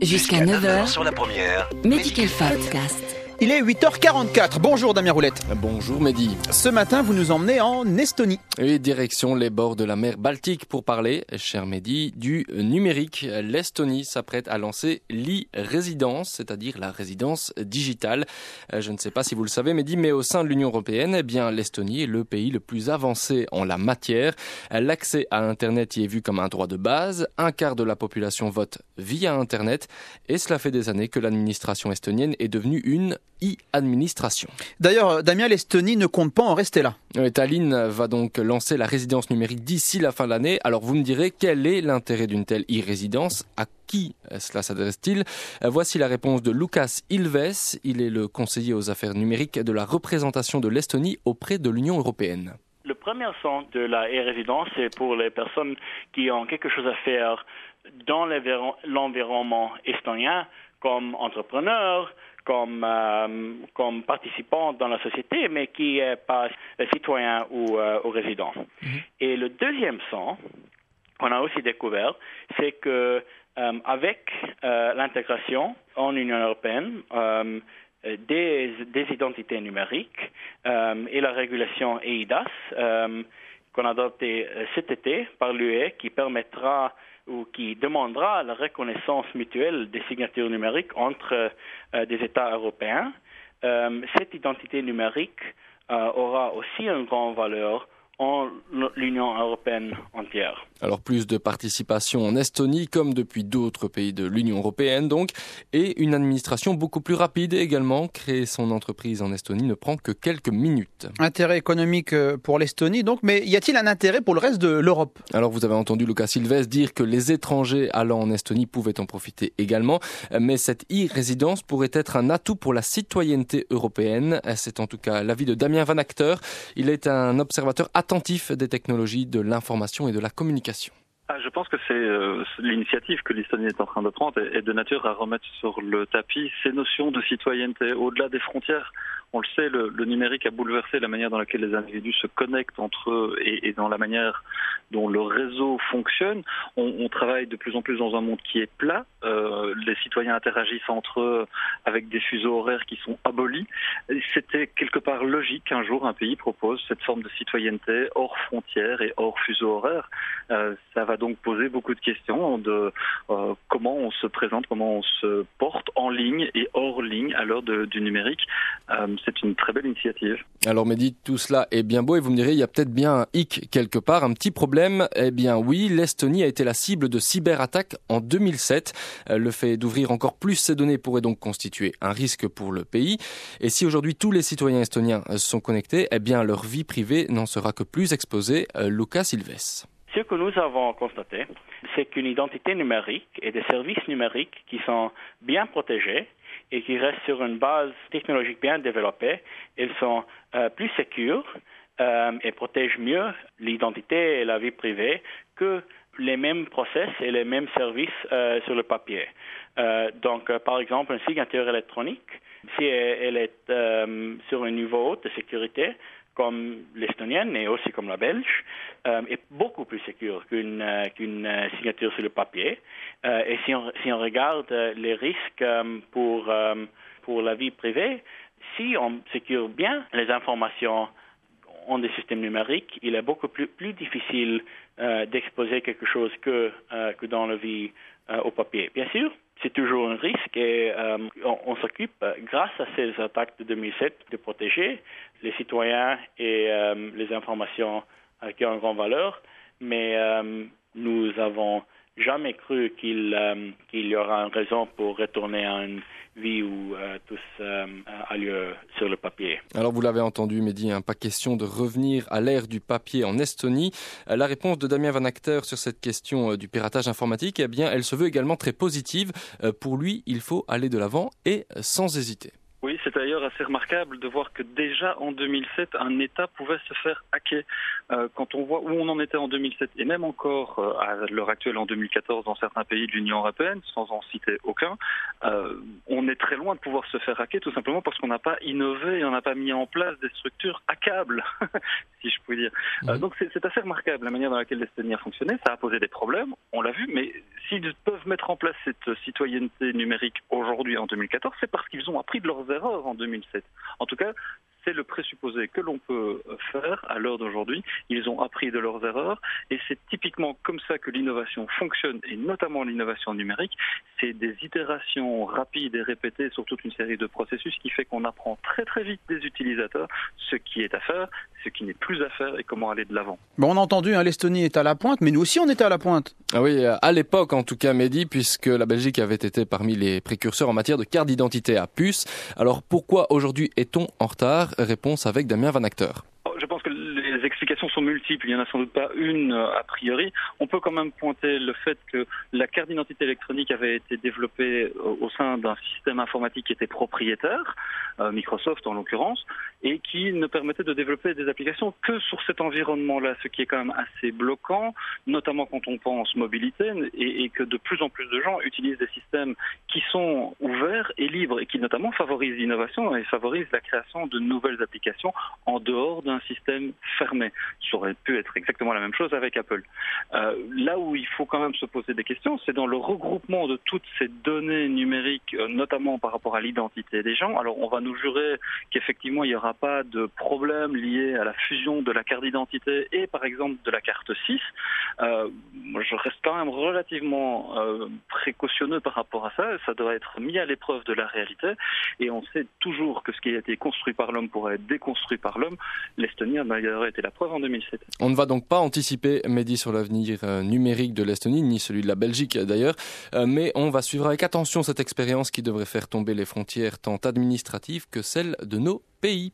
Jusqu'à 9h sur la première. Medical Podcast. Il est 8h44. Bonjour Damien Roulette. Bonjour Mehdi. Ce matin, vous nous emmenez en Estonie. Et direction les bords de la mer Baltique pour parler, cher Mehdi, du numérique. L'Estonie s'apprête à lancer l'e-résidence, c'est-à-dire la résidence digitale. Euh, je ne sais pas si vous le savez, Mehdi, mais au sein de l'Union européenne, eh bien, l'Estonie est le pays le plus avancé en la matière. L'accès à Internet y est vu comme un droit de base. Un quart de la population vote via Internet. Et cela fait des années que l'administration estonienne est devenue une e-administration. D'ailleurs, Damien, l'Estonie ne compte pas en rester là. Tallinn va donc lancer la résidence numérique d'ici la fin de l'année. Alors vous me direz, quel est l'intérêt d'une telle e-résidence? À qui cela s'adresse-t-il? Voici la réponse de Lucas Ilves. Il est le conseiller aux affaires numériques de la représentation de l'Estonie auprès de l'Union européenne. Le premier sens de la e-résidence, c'est pour les personnes qui ont quelque chose à faire dans l'environnement estonien, comme entrepreneurs, comme, euh, comme participant dans la société, mais qui n'est pas citoyen ou, euh, ou résident. Mhm. Et le deuxième sens qu'on a aussi découvert, c'est que euh, avec l'intégration en Union européenne, des, des, identités numériques et la régulation EIDAS qu'on a adoptée cet été par l'UE qui permettra ou qui demandera la reconnaissance mutuelle des signatures numériques entre euh, des États européens, euh, cette identité numérique euh, aura aussi une grande valeur en l'Union européenne entière. Alors plus de participation en Estonie comme depuis d'autres pays de l'Union européenne donc et une administration beaucoup plus rapide également. Créer son entreprise en Estonie ne prend que quelques minutes. Intérêt économique euh, pour l'Estonie donc, mais y a-t-il un intérêt pour le reste de l'Europe? Alors vous avez entendu Lucas Silves dire que les étrangers allant en Estonie pouvaient en profiter également, mais cette e-résidence pourrait être un atout pour la citoyenneté européenne. C'est en tout cas l'avis de Damien Van Acter. Il est un observateur attentif des technologies de l'information et de la communication. Je pense que c'est euh, l'initiative que l'Estonie est en train de prendre est de nature à remettre sur le tapis ces notions de citoyenneté au-delà des frontières on le sait, le, numérique a bouleversé la manière dans laquelle les individus se connectent entre eux et, dans la manière dont le réseau fonctionne. On, travaille de plus en plus dans un monde qui est plat. Euh, les citoyens interagissent entre eux avec des fuseaux horaires qui sont abolis. C'était quelque part logique qu'un jour un pays propose cette forme de citoyenneté hors frontières et hors fuseaux horaires. Euh, ça va donc poser beaucoup de questions de euh, comment on se présente, comment on se porte en ligne et hors ligne à l'heure du numérique c'est une très belle initiative. Alors Mehdi, tout cela est bien beau et vous me direz, il y a peut-être bien un hic quelque part, un petit problème. Eh bien oui, l'Estonie a été la cible de cyberattaques en 2007. Euh, le fait d'ouvrir encore plus ces données pourrait donc constituer un risque pour le pays. Et si aujourd'hui tous les citoyens estoniens sont connectés, eh bien leur vie privée n'en sera que plus exposée. Euh, Lucas Silves. Ce que nous avons constaté, c'est qu'une identité numérique et des services numériques qui sont bien protégés et qui restent sur une base technologique bien développée, ils sont euh, plus sécures euh, et protègent mieux l'identité et la vie privée que les mêmes process et les mêmes services euh, sur le papier. donc, par exemple, une signature électronique, si elle est sur un niveau haut de sécurité, comme l'estonienne et aussi comme la belge, euh, est beaucoup plus sécure qu'une euh, euh, signature sur le papier. et si on, si on regarde les risques pour, pour la vie privée, si on sécure bien les informations en des systèmes numériques, il est beaucoup plus, plus difficile d'exposer quelque chose que, que dans la vie au papier. Bien sûr, c'est toujours un risque et euh, on, s'occupe, euh, grâce à ces attaques de 2007, de protéger les citoyens et euh, les informations qui ont une grande valeur. Mais nous avons jamais cru qu'il qu'il y aura une raison pour retourner à une vie où euh, tout euh, a lieu sur le papier. Alors vous l'avez entendu, Mehdi, hein, pas question de revenir à l'ère du papier en Estonie. Euh, la réponse de Damien Van Acter sur cette question du piratage informatique, eh bien, elle se veut également très positive. pour lui, il faut aller de l'avant et sans hésiter. D'ailleurs assez remarquable de voir que déjà en 2007, un État pouvait se faire hacker. Euh, quand on voit où on en était en 2007 et même encore euh, à l'heure actuelle en 2014 dans certains pays de l'Union européenne, sans en citer aucun, euh, on est très loin de pouvoir se faire hacker tout simplement parce qu'on n'a pas innové et on n'a pas mis en place des structures hackables, si je puis dire. Euh, donc c'est assez remarquable la manière dans laquelle l'Estonie a fonctionné. Ça a posé des problèmes, on l'a vu, mais s'ils peuvent mettre en place cette citoyenneté numérique aujourd'hui en 2014, c'est parce qu'ils ont appris de leurs erreurs en 2007. En tout cas, c'est le présupposé que l'on peut faire à l'heure d'aujourd'hui. Ils ont appris de leurs erreurs et c'est typiquement comme ça que l'innovation fonctionne et notamment l'innovation numérique. C'est des itérations rapides et répétées sur toute une série de processus qui fait qu'on apprend très très vite des utilisateurs ce qui est à faire, ce qui n'est plus à faire et comment aller de l'avant. Bon, on a entendu, hein, l'Estonie est à la pointe, mais nous aussi on était à la pointe. Ah oui, à l'époque en tout cas, Mehdi, puisque la Belgique avait été parmi les précurseurs en matière de carte d'identité à puce. Alors pourquoi aujourd'hui est-on en retard? Réponse avec Damien Van Acteur. Explications sont multiples, il n'y en a sans doute pas une euh, a priori. On peut quand même pointer le fait que la carte d'identité électronique avait été développée au sein d'un système informatique qui était propriétaire, euh, Microsoft en l'occurrence, et qui ne permettait de développer des applications que sur cet environnement-là, ce qui est quand même assez bloquant, notamment quand on pense mobilité, et, que de plus en plus de gens utilisent des systèmes qui sont ouverts et libres, et qui notamment favorisent l'innovation et favorisent la création de nouvelles applications en dehors d'un système fermé. Ça aurait pu être exactement la même chose avec Apple. Euh, là où il faut quand même se poser des questions, c'est dans le regroupement de toutes ces données numériques, euh, notamment par rapport à l'identité des gens. Alors on va nous jurer qu'effectivement il n'y aura pas de problème lié à la fusion de la carte d'identité et par exemple de la carte 6. Euh, je reste quand même relativement euh, précautionneux par rapport à ça. Ça doit être mis à l'épreuve de la réalité et on sait toujours que ce qui a été construit par l'homme pourrait être déconstruit par l'homme. L'Estonie a d'ailleurs été la preuve en 2007. On ne va donc pas anticiper, Mehdi, sur l'avenir euh, numérique de l'Estonie, ni celui de la Belgique d'ailleurs, mais on va suivre avec attention cette expérience qui devrait faire tomber les frontières tant administratives que celles de nos pays.